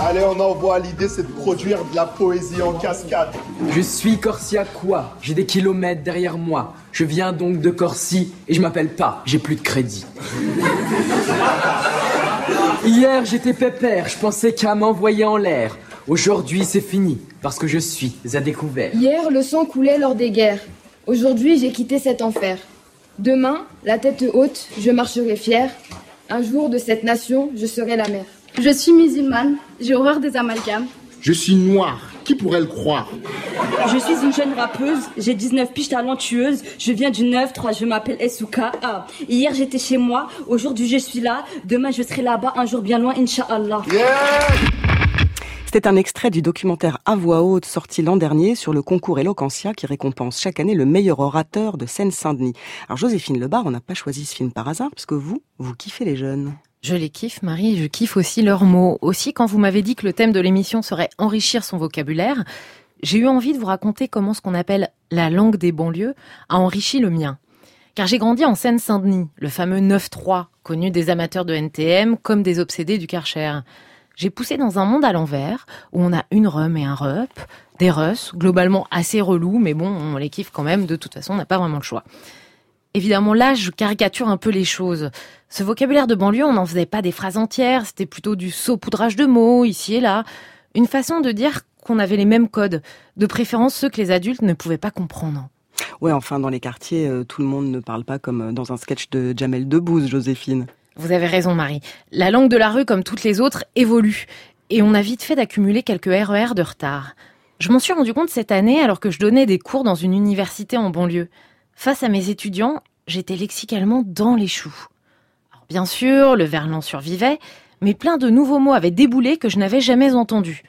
Allez, on envoie. L'idée, c'est de produire de la poésie en cascade. Je suis Corsia quoi? J'ai des kilomètres derrière moi. Je viens donc de Corsie et je m'appelle pas. J'ai plus de crédit. Hier, j'étais pépère. Je pensais qu'à m'envoyer en l'air. Aujourd'hui, c'est fini parce que je suis à découvert. Hier, le sang coulait lors des guerres. Aujourd'hui, j'ai quitté cet enfer. Demain, la tête haute, je marcherai fier. Un jour de cette nation, je serai la mère. Je suis musulmane, j'ai horreur des amalgames. Je suis noir. Qui pourrait le croire? Je suis une jeune rappeuse, j'ai 19 piges talentueuses, je viens du 9-3, je m'appelle Esuka. Ah, hier j'étais chez moi, aujourd'hui je suis là, demain je serai là-bas, un jour bien loin, Inch'Allah. C'était un extrait du documentaire à voix haute sorti l'an dernier sur le concours Eloquentia qui récompense chaque année le meilleur orateur de Seine-Saint-Denis. Alors Joséphine Lebar, on n'a pas choisi ce film par hasard parce que vous, vous kiffez les jeunes. Je les kiffe, Marie, je kiffe aussi leurs mots. Aussi, quand vous m'avez dit que le thème de l'émission serait enrichir son vocabulaire, j'ai eu envie de vous raconter comment ce qu'on appelle la langue des banlieues a enrichi le mien. Car j'ai grandi en Seine-Saint-Denis, le fameux 9-3, connu des amateurs de NTM comme des obsédés du Karcher. J'ai poussé dans un monde à l'envers, où on a une rhum et un rup, des russes, globalement assez relous, mais bon, on les kiffe quand même, de toute façon, on n'a pas vraiment le choix. Évidemment, là, je caricature un peu les choses. Ce vocabulaire de banlieue, on n'en faisait pas des phrases entières, c'était plutôt du saupoudrage de mots, ici et là. Une façon de dire qu'on avait les mêmes codes, de préférence ceux que les adultes ne pouvaient pas comprendre. Ouais, enfin, dans les quartiers, euh, tout le monde ne parle pas comme euh, dans un sketch de Jamel Debbouze, Joséphine. Vous avez raison, Marie. La langue de la rue, comme toutes les autres, évolue. Et on a vite fait d'accumuler quelques RER de retard. Je m'en suis rendu compte cette année alors que je donnais des cours dans une université en banlieue. Face à mes étudiants, j'étais lexicalement dans les choux. Bien sûr, le verlan survivait, mais plein de nouveaux mots avaient déboulé que je n'avais jamais entendus.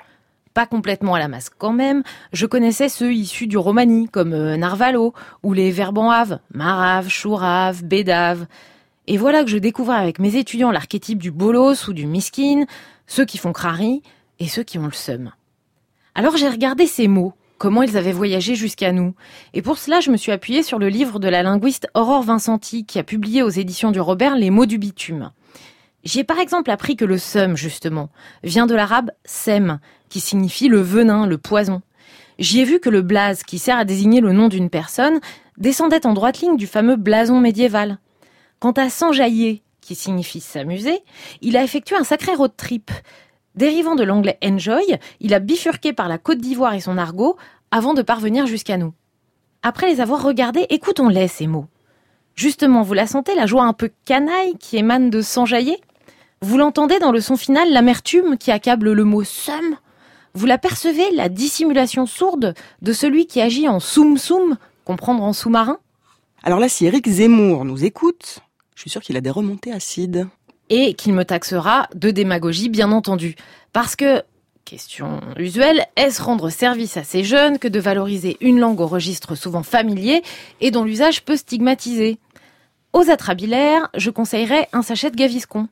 Pas complètement à la masse quand même, je connaissais ceux issus du romani, comme euh, narvalo, ou les verbes en ave, marave, chourave, bédave. Et voilà que je découvrais avec mes étudiants l'archétype du bolos ou du miskin, ceux qui font crari et ceux qui ont le seum. Alors j'ai regardé ces mots, comment ils avaient voyagé jusqu'à nous. Et pour cela, je me suis appuyée sur le livre de la linguiste Aurore Vincenti, qui a publié aux éditions du Robert Les mots du bitume. J'y ai par exemple appris que le seum, justement, vient de l'arabe sem, qui signifie le venin, le poison. J'y ai vu que le blaze, qui sert à désigner le nom d'une personne, descendait en droite ligne du fameux blason médiéval. Quant à s'enjailler, qui signifie s'amuser, il a effectué un sacré road trip. Dérivant de l'anglais enjoy, il a bifurqué par la Côte d'Ivoire et son argot avant de parvenir jusqu'à nous. Après les avoir regardés, écoutons-les ces mots. Justement, vous la sentez, la joie un peu canaille qui émane de s'enjailler? Vous l'entendez dans le son final, l'amertume qui accable le mot somme Vous l'apercevez, la dissimulation sourde de celui qui agit en soum-soum, comprendre en sous-marin? Alors là, si Eric Zemmour nous écoute, je suis sûre qu'il a des remontées acides. Et qu'il me taxera de démagogie, bien entendu. Parce que, question usuelle, est-ce rendre service à ces jeunes que de valoriser une langue au registre souvent familier et dont l'usage peut stigmatiser? Aux atrabilaires, je conseillerais un sachet de Gaviscon.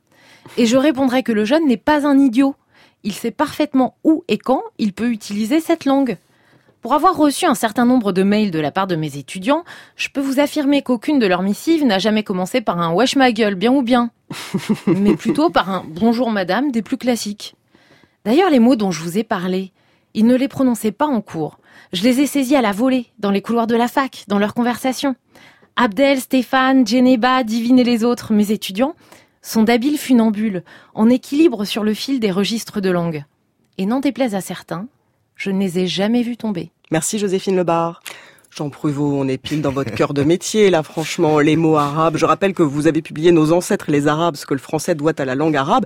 Et je répondrai que le jeune n'est pas un idiot. Il sait parfaitement où et quand il peut utiliser cette langue. Pour avoir reçu un certain nombre de mails de la part de mes étudiants, je peux vous affirmer qu'aucune de leurs missives n'a jamais commencé par un wesh ma gueule, bien ou bien, mais plutôt par un bonjour madame des plus classiques. D'ailleurs, les mots dont je vous ai parlé, ils ne les prononçaient pas en cours. Je les ai saisis à la volée, dans les couloirs de la fac, dans leurs conversations. Abdel, Stéphane, Djeneba, Divine et les autres, mes étudiants, sont d'habiles funambules, en équilibre sur le fil des registres de langue. Et n'en déplaise à certains, je ne les ai jamais vus tomber. Merci Joséphine Lebar. Jean Pruvot, on est pile dans votre cœur de métier, là, franchement, les mots arabes. Je rappelle que vous avez publié Nos ancêtres les arabes, ce que le français doit à la langue arabe.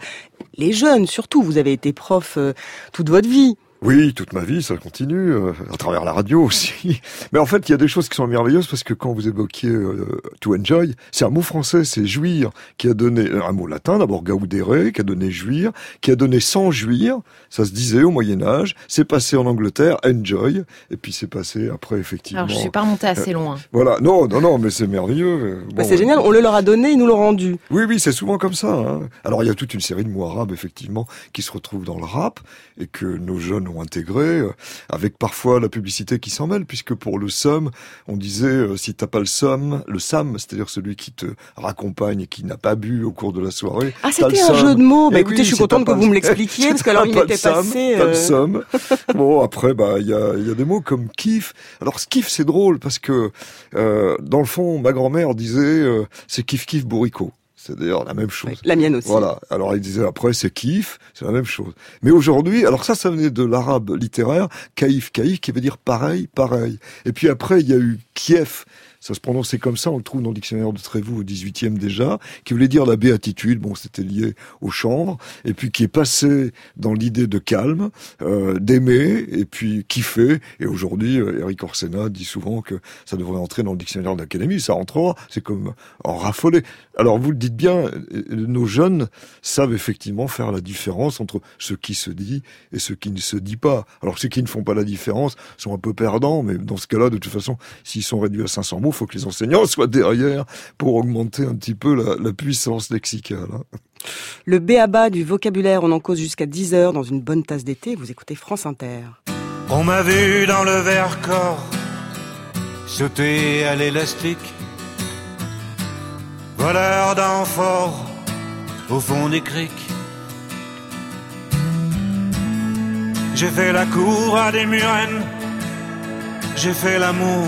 Les jeunes, surtout, vous avez été prof euh, toute votre vie. Oui, toute ma vie, ça continue, euh, à travers la radio aussi. Mais en fait, il y a des choses qui sont merveilleuses parce que quand vous évoquiez euh, to enjoy, c'est un mot français, c'est jouir, qui a donné un mot latin, d'abord gaudere, qui a donné jouir, qui a donné sans jouir. Ça se disait au Moyen Âge. C'est passé en Angleterre, enjoy, et puis c'est passé après effectivement. Alors je suis pas remonté assez loin. Voilà, non, non, non, mais c'est merveilleux. Bon, c'est génial, on le leur a donné, ils nous l'ont rendu. Oui, oui, c'est souvent comme ça. Hein. Alors il y a toute une série de mots arabes effectivement qui se retrouvent dans le rap et que nos jeunes l'ont intégré, euh, avec parfois la publicité qui s'en mêle, puisque pour le somme, on disait euh, si t'as pas le somme, le sam, c'est-à-dire celui qui te raccompagne et qui n'a pas bu au cours de la soirée. Ah, c'était un jeu de mots. Bah, Eh écoutez, oui, je suis si contente que vous me l'expliquiez, parce qu'alors il somme, passé, le euh, somme. Bon, après, bah, il y a, il y a des mots comme kiff. Alors, ce kiff, c'est drôle parce que, euh, dans le fond, ma grand-mère disait, euh, c'est kiff kiff bourricot. C'est d'ailleurs la même chose. la mienne aussi. Voilà. Alors, il disait après, c'est kiff, c'est la même chose. Mais aujourd'hui, alors ça, ça venait de l'arabe littéraire, kaïf, kaïf, qui veut dire pareil, pareil. Et puis après, il y a eu Kiev. Ça se prononçait comme ça, on le trouve dans le dictionnaire de Trévoux au 18e déjà, qui voulait dire la béatitude, bon c'était lié au chanvre, et puis qui est passé dans l'idée de calme, euh, d'aimer, et puis kiffer, et aujourd'hui euh, Eric Orsena dit souvent que ça devrait entrer dans le dictionnaire de l'Académie, ça rentrera, c'est comme en raffoler. Alors vous le dites bien, euh, nos jeunes savent effectivement faire la différence entre ce qui se dit et ce qui ne se dit pas. Alors ceux qui ne font pas la différence sont un peu perdants, mais dans ce cas-là, de toute façon, s'ils sont réduits à 500 mots, il faut que les enseignants soient derrière pour augmenter un petit peu la, la puissance lexicale. hein. Le béaba du vocabulaire, on en cause jusqu'à 10 heures dans une bonne tasse d'été. Vous écoutez France Inter. On m'a vu dans le verre corps sauter à l'élastique, voleur d'amphores au fond des criques. J'ai fait la cour à des murennes, j'ai fait l'amour,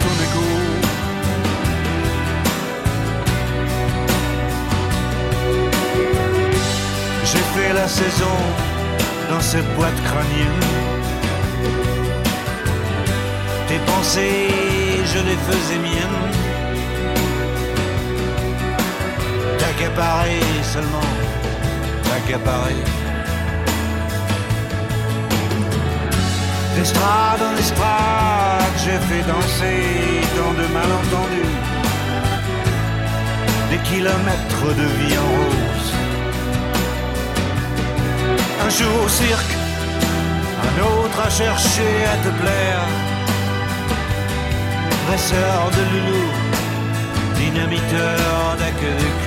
J'ai fait la saison dans cette boîte crânienne. Tes pensées, je les faisais miennes. T'accaparer seulement, t'accaparer. D'estrade en estrade, j'ai fait danser tant de malentendus. Des kilomètres de vie en rose. Jour au cirque, un autre à chercher à te plaire. Dresseur de loulou, dynamiteur d'aqueduc.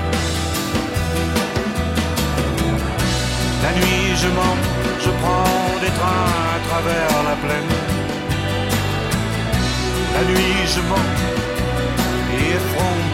La nuit, je mens, je prends des trains à travers la plaine. La nuit, je mens, et effrontément.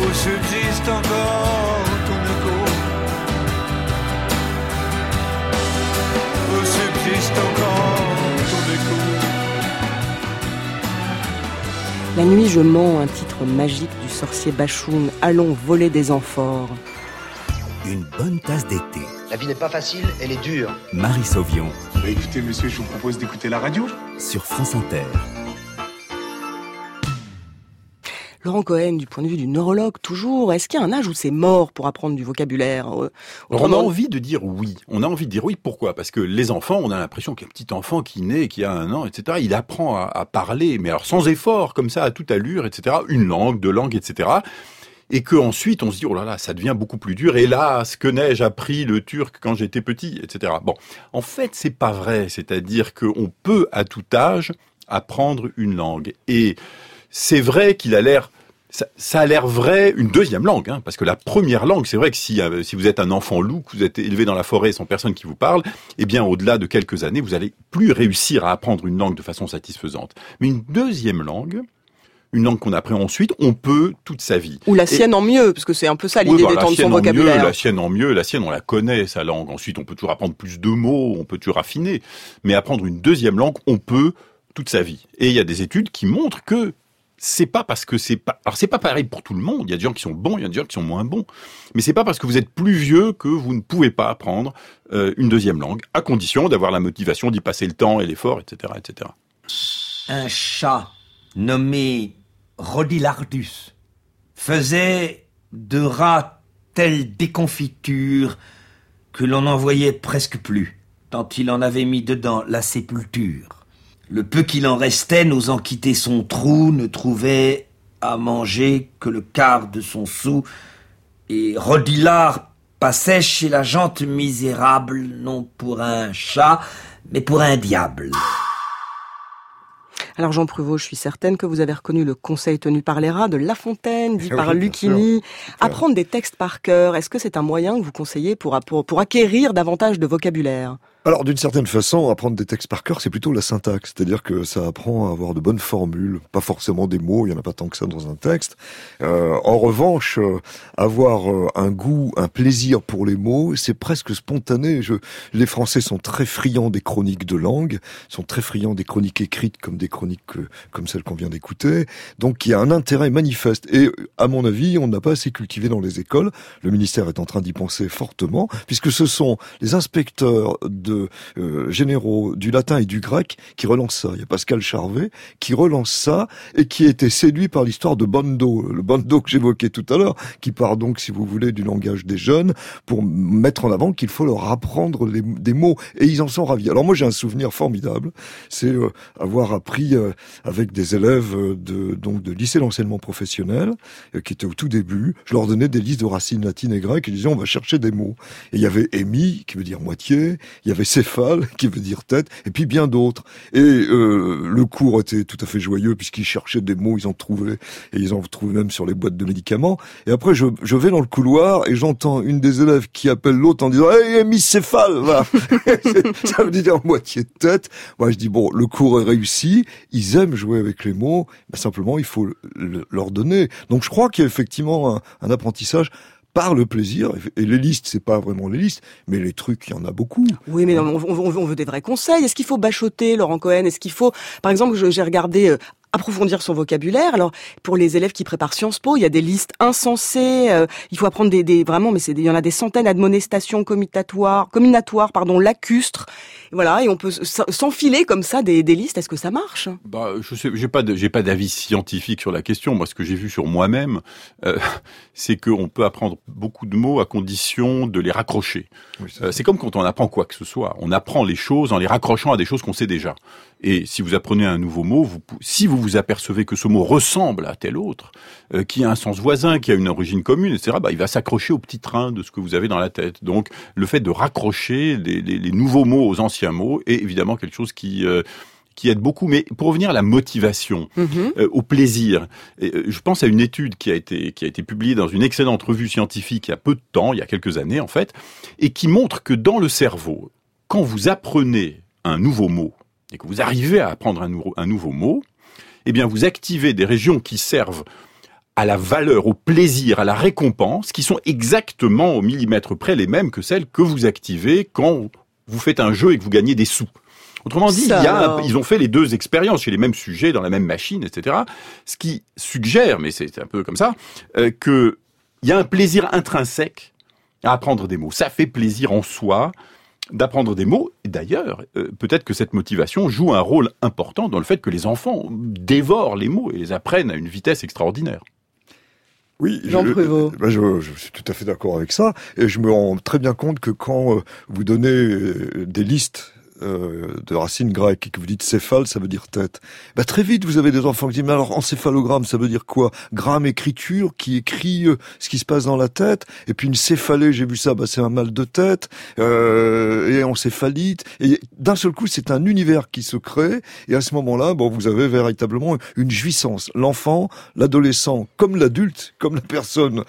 où subsiste encore ton écho. Où subsiste encore ton écho. La nuit, je mens, un titre magique du sorcier Bachoun. Allons voler des amphores. une bonne tasse d'été. La vie n'est pas facile, elle est dure. Marie Sauvion. Bah écoutez, monsieur, je vous propose d'écouter la radio. Sur France Inter. Laurent Cohen, du point de vue du neurologue, toujours, est-ce qu'il y a un âge où c'est mort pour apprendre du vocabulaire euh, On a envie de dire oui. On a envie de dire oui. Pourquoi? Parce que les enfants, on a l'impression qu'un petit enfant qui naît, qui a un an, etc., il apprend à, à parler, mais alors sans effort, comme ça, à toute allure, etc., une langue, deux langues, etc., et que ensuite on se dit oh là là ça devient beaucoup plus dur hélas que n'ai-je appris le turc quand j'étais petit etc bon en fait c'est pas vrai c'est-à-dire qu'on peut à tout âge apprendre une langue et c'est vrai qu'il a l'air ça, a l'air vrai une deuxième langue, hein, parce que la première langue, c'est vrai que si, euh, si vous êtes un enfant loup, que vous êtes élevé dans la forêt sans personne qui vous parle, eh bien au-delà de quelques années, vous allez plus réussir à apprendre une langue de façon satisfaisante. Mais une deuxième langue, une langue qu'on apprend ensuite, on peut toute sa vie. Ou la sienne en mieux, parce que c'est un peu ça l'idée d'étendre son vocabulaire. Mieux, la sienne en mieux, la sienne on la connaît, sa langue. Ensuite, on peut toujours apprendre plus de mots, on peut toujours raffiner. Mais apprendre une deuxième langue, on peut toute sa vie. Et il y a des études qui montrent que c'est pas parce que c'est pas alors c'est pas pareil pour tout le monde. Il y a des gens qui sont bons il y a des gens qui sont moins bons. Mais c'est pas parce que vous êtes plus vieux que vous ne pouvez pas apprendre euh, une deuxième langue à condition d'avoir la motivation d'y passer le temps et l'effort etc etc un chat nommé Rodilardus faisait de rats telle déconfiture que l'on n'en voyait presque plus, tant il en avait mis dedans la sépulture. Le peu qu'il en restait, n'osant quitter son trou, ne trouvait à manger que le quart de son sou, et Rodilard passait chez la gente misérable, non pour un chat, mais pour un diable. Alors Jean Pruvot, je suis certaine que vous avez reconnu le conseil tenu par les rats de La Fontaine, dit par Lucchini. Apprendre des textes par cœur, est-ce que c'est un moyen que vous conseillez pour, pour acquérir davantage de vocabulaire? Alors d'une certaine façon, apprendre des textes par cœur, c'est plutôt la syntaxe, c'est-à-dire que ça apprend à avoir de bonnes formules, pas forcément des mots, il y en a pas tant que ça dans un texte. Euh, en revanche, euh, avoir euh, un goût, un plaisir pour les mots, c'est presque spontané. Je, les Français sont très friands des chroniques de langue, sont très friands des chroniques écrites comme des chroniques comme celles qu'on vient d'écouter. Donc il y a un intérêt manifeste. Et à mon avis, on n'a pas assez cultivé dans les écoles. Le ministère est en train d'y penser fortement, puisque ce sont les inspecteurs de euh, généraux du latin et du grec qui relancent ça. Il y a Pascal Charvet qui relance ça et qui était séduit par l'histoire de Bando, le Bando que j'évoquais tout à l'heure, qui part donc, si vous voulez, du langage des jeunes pour mettre en avant qu'il faut leur apprendre des mots et ils en sont ravis. Alors moi j'ai un souvenir formidable, c'est euh, avoir appris euh, avec des élèves de donc de lycée d'enseignement professionnel qui étaient au tout début. Je leur donnais des listes de racines latines et grecques et disaient on va chercher des mots. Et il y avait émi qui veut dire moitié, il y avait céphale, qui veut dire tête, et puis bien d'autres. Et euh, le cours était tout à fait joyeux, puisqu'ils cherchaient des mots, ils en trouvaient, et ils en trouvaient même sur les boîtes de médicaments. Et après, je, je vais dans le couloir, et j'entends une des élèves qui appelle l'autre en disant « Hey, Miss Céphale Ça veut dire moitié tête. Moi, je dis, bon, le cours est réussi, ils aiment jouer avec les mots, mais simplement, il faut leur donner. Donc, je crois qu'il y a effectivement un, un apprentissage par le plaisir. Et les listes, c'est pas vraiment les listes, mais les trucs, il y en a beaucoup. Oui, mais on, on, veut des vrais conseils. Est-ce qu'il faut bachoter Laurent Cohen? Est-ce qu'il faut, par exemple, j'ai regardé euh, approfondir son vocabulaire. Alors pour les élèves qui préparent Sciences Po, il y a des listes insensées. Euh, il faut apprendre des, des vraiment, mais c'est il y en a des centaines d'admonestations comminatoires, comminatoires, pardon, lacustres. Voilà, et on peut s'enfiler comme ça des, des listes. Est-ce que ça marche? Bah, je sais, j'ai pas, j'ai pas d'avis scientifique sur la question. Moi, ce que j'ai vu sur moi-même, euh, c'est qu'on peut apprendre beaucoup de mots à condition de les raccrocher. Euh, c'est comme quand on apprend quoi que ce soit. On apprend les choses en les raccrochant à des choses qu'on sait déjà. Et si vous apprenez un nouveau mot, vous, si vous vous apercevez que ce mot ressemble à tel autre, euh, qui a un sens voisin, qui a une origine commune, etc., bah, il va s'accrocher au petit train de ce que vous avez dans la tête. Donc, le fait de raccrocher les, les, les nouveaux mots aux anciens mots est évidemment quelque chose qui euh, qui aide beaucoup. Mais pour revenir à la motivation, mhm. euh, au plaisir, je pense à une étude qui a été qui a été publiée dans une excellente revue scientifique il y a peu de temps, il y a quelques années en fait, et qui montre que dans le cerveau, quand vous apprenez un nouveau mot et que vous arrivez à apprendre un, un nouveau mot, eh bien vous activez des régions qui servent à la valeur, au plaisir, à la récompense, qui sont exactement au millimètre près les mêmes que celles que vous activez quand vous faites un jeu et que vous gagnez des sous. Autrement dit, il y a, ils ont fait les deux expériences chez les mêmes sujets, dans la même machine, etc. Ce qui suggère, mais c'est un peu comme ça, euh, qu'il y a un plaisir intrinsèque à apprendre des mots. Ça fait plaisir en soi d'apprendre des mots. D'ailleurs, euh, peut-être que cette motivation joue un rôle important dans le fait que les enfants dévorent les mots et les apprennent à une vitesse extraordinaire. Oui, Jean je, Prévost. ben, je, je suis tout à fait d'accord avec ça. Et je me rends très bien compte que quand euh, vous donnez euh, des listes euh, de racines grecques et que vous dites céphale, ça veut dire tête. Bah, très vite, vous avez des enfants qui disent, mais alors encéphalogramme, ça veut dire quoi? Gramme, écriture, qui écrit euh, ce qui se passe dans la tête. Et puis une céphalée, j'ai vu ça, bah, c'est un mal de tête. Euh, et encéphalite. Et d'un seul coup, c'est un univers qui se crée. Et à ce moment-là, bon, vous avez véritablement une jouissance. L'enfant, l'adolescent, comme l'adulte, comme la personne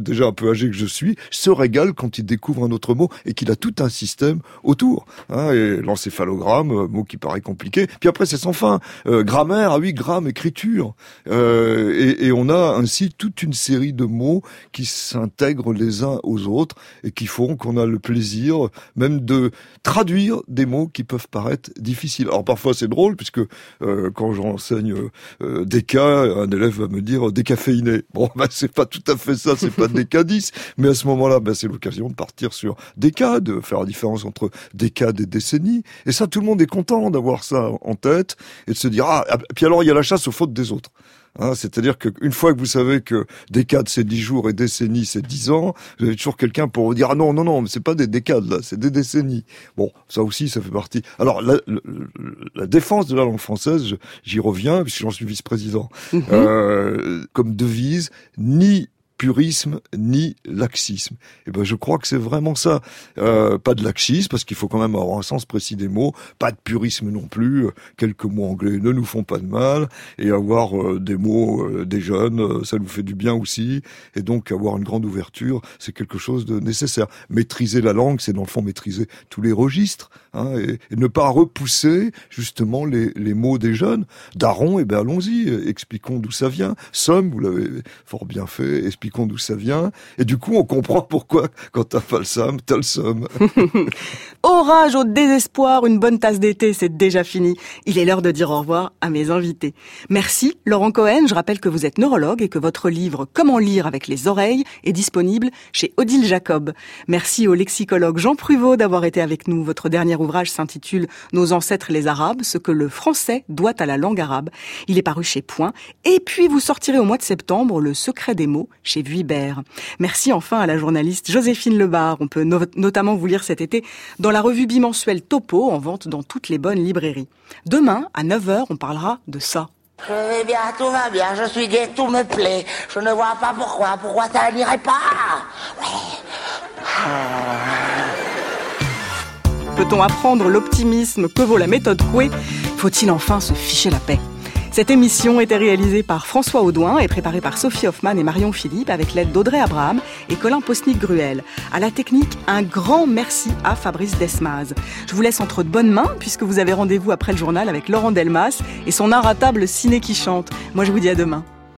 déjà un peu âgée que je suis, se régale quand il découvre un autre mot et qu'il a tout un système autour. Hein, et l'encéphalogramme, euh, mot qui paraît compliqué. Puis après, c'est sans fin. Euh, grammaire, ah oui, gramme, écriture. Euh, et, et on a ainsi toute une série de mots qui s'intègrent les uns aux autres et qui font qu'on a le plaisir même de traduire des mots qui peuvent paraître difficiles. Alors parfois c'est drôle puisque euh, quand j'enseigne euh, des cas, un élève va me dire décaféiné. Bon, bah c'est pas tout à fait ça, c'est pas décadis, mais à ce moment-là, bah, c'est l'occasion de partir sur décades, de faire la différence entre décades et décennies. Et ça, tout le monde est content d'avoir ça en tête et de se dire ah, puis alors il y a la chasse aux fautes des autres. Hein, C'est-à-dire qu'une fois que vous savez que décade c'est 10 jours et décennie c'est 10 ans, vous avez toujours quelqu'un pour vous dire ah non non non mais c'est pas des décades là, c'est des décennies. Bon, ça aussi ça fait partie. Alors la, la, la défense de la langue française, j'y reviens puisque j'en suis vice-président. Mhm. Euh, comme devise ni purisme ni laxisme. Et ben je crois que c'est vraiment ça. Euh, pas de laxisme parce qu'il faut quand même avoir un sens précis des mots. Pas de purisme non plus. Euh, Quelques mots anglais ne nous font pas de mal et avoir euh, des mots euh, des jeunes, ça nous fait du bien aussi. Et donc avoir une grande ouverture, c'est quelque chose de nécessaire. Maîtriser la langue, c'est dans le fond maîtriser tous les registres hein, et, et ne pas repousser justement les, les mots des jeunes. Daron, eh ben allons-y, expliquons d'où ça vient. Somme, vous l'avez fort bien fait, d'où ça vient. Et du coup, on comprend pourquoi quand t'as pas le somme, t'as le somme. Orage au désespoir, une bonne tasse d'été, c'est déjà fini. Il est l'heure de dire au revoir à mes invités. Merci, Laurent Cohen. Je rappelle que vous êtes neurologue et que votre livre Comment lire avec les oreilles est disponible chez Odile Jacob. Merci au lexicologue Jean Pruvot d'avoir été avec nous. Votre dernier ouvrage s'intitule Nos ancêtres les Arabes, ce que le français doit à la langue arabe. Il est paru chez Point. Et puis vous sortirez au mois de septembre Le secret des mots chez Vuibert. Merci enfin à la journaliste Joséphine Lebar. On peut no- notamment vous lire cet été dans la revue bimensuelle Topo, en vente dans toutes les bonnes librairies. Demain, à 9h, on parlera de ça. Je vais bien, tout va bien, je suis gai, tout me plaît. Je ne vois pas pourquoi, pourquoi ça n'irait pas. Peut-on apprendre l'optimisme? Que vaut la méthode Coué? Faut-il enfin se ficher la paix? Cette émission était réalisée par François Audouin et préparée par Sophie Hoffman et Marion Philippe avec l'aide d'Audrey Abraham et Colin Posnick-Gruel. À la technique, un grand merci à Fabrice Desmaz. Je vous laisse entre de bonnes mains puisque vous avez rendez-vous après le journal avec Laurent Delmas et son inratable ciné qui chante. Moi je vous dis à demain.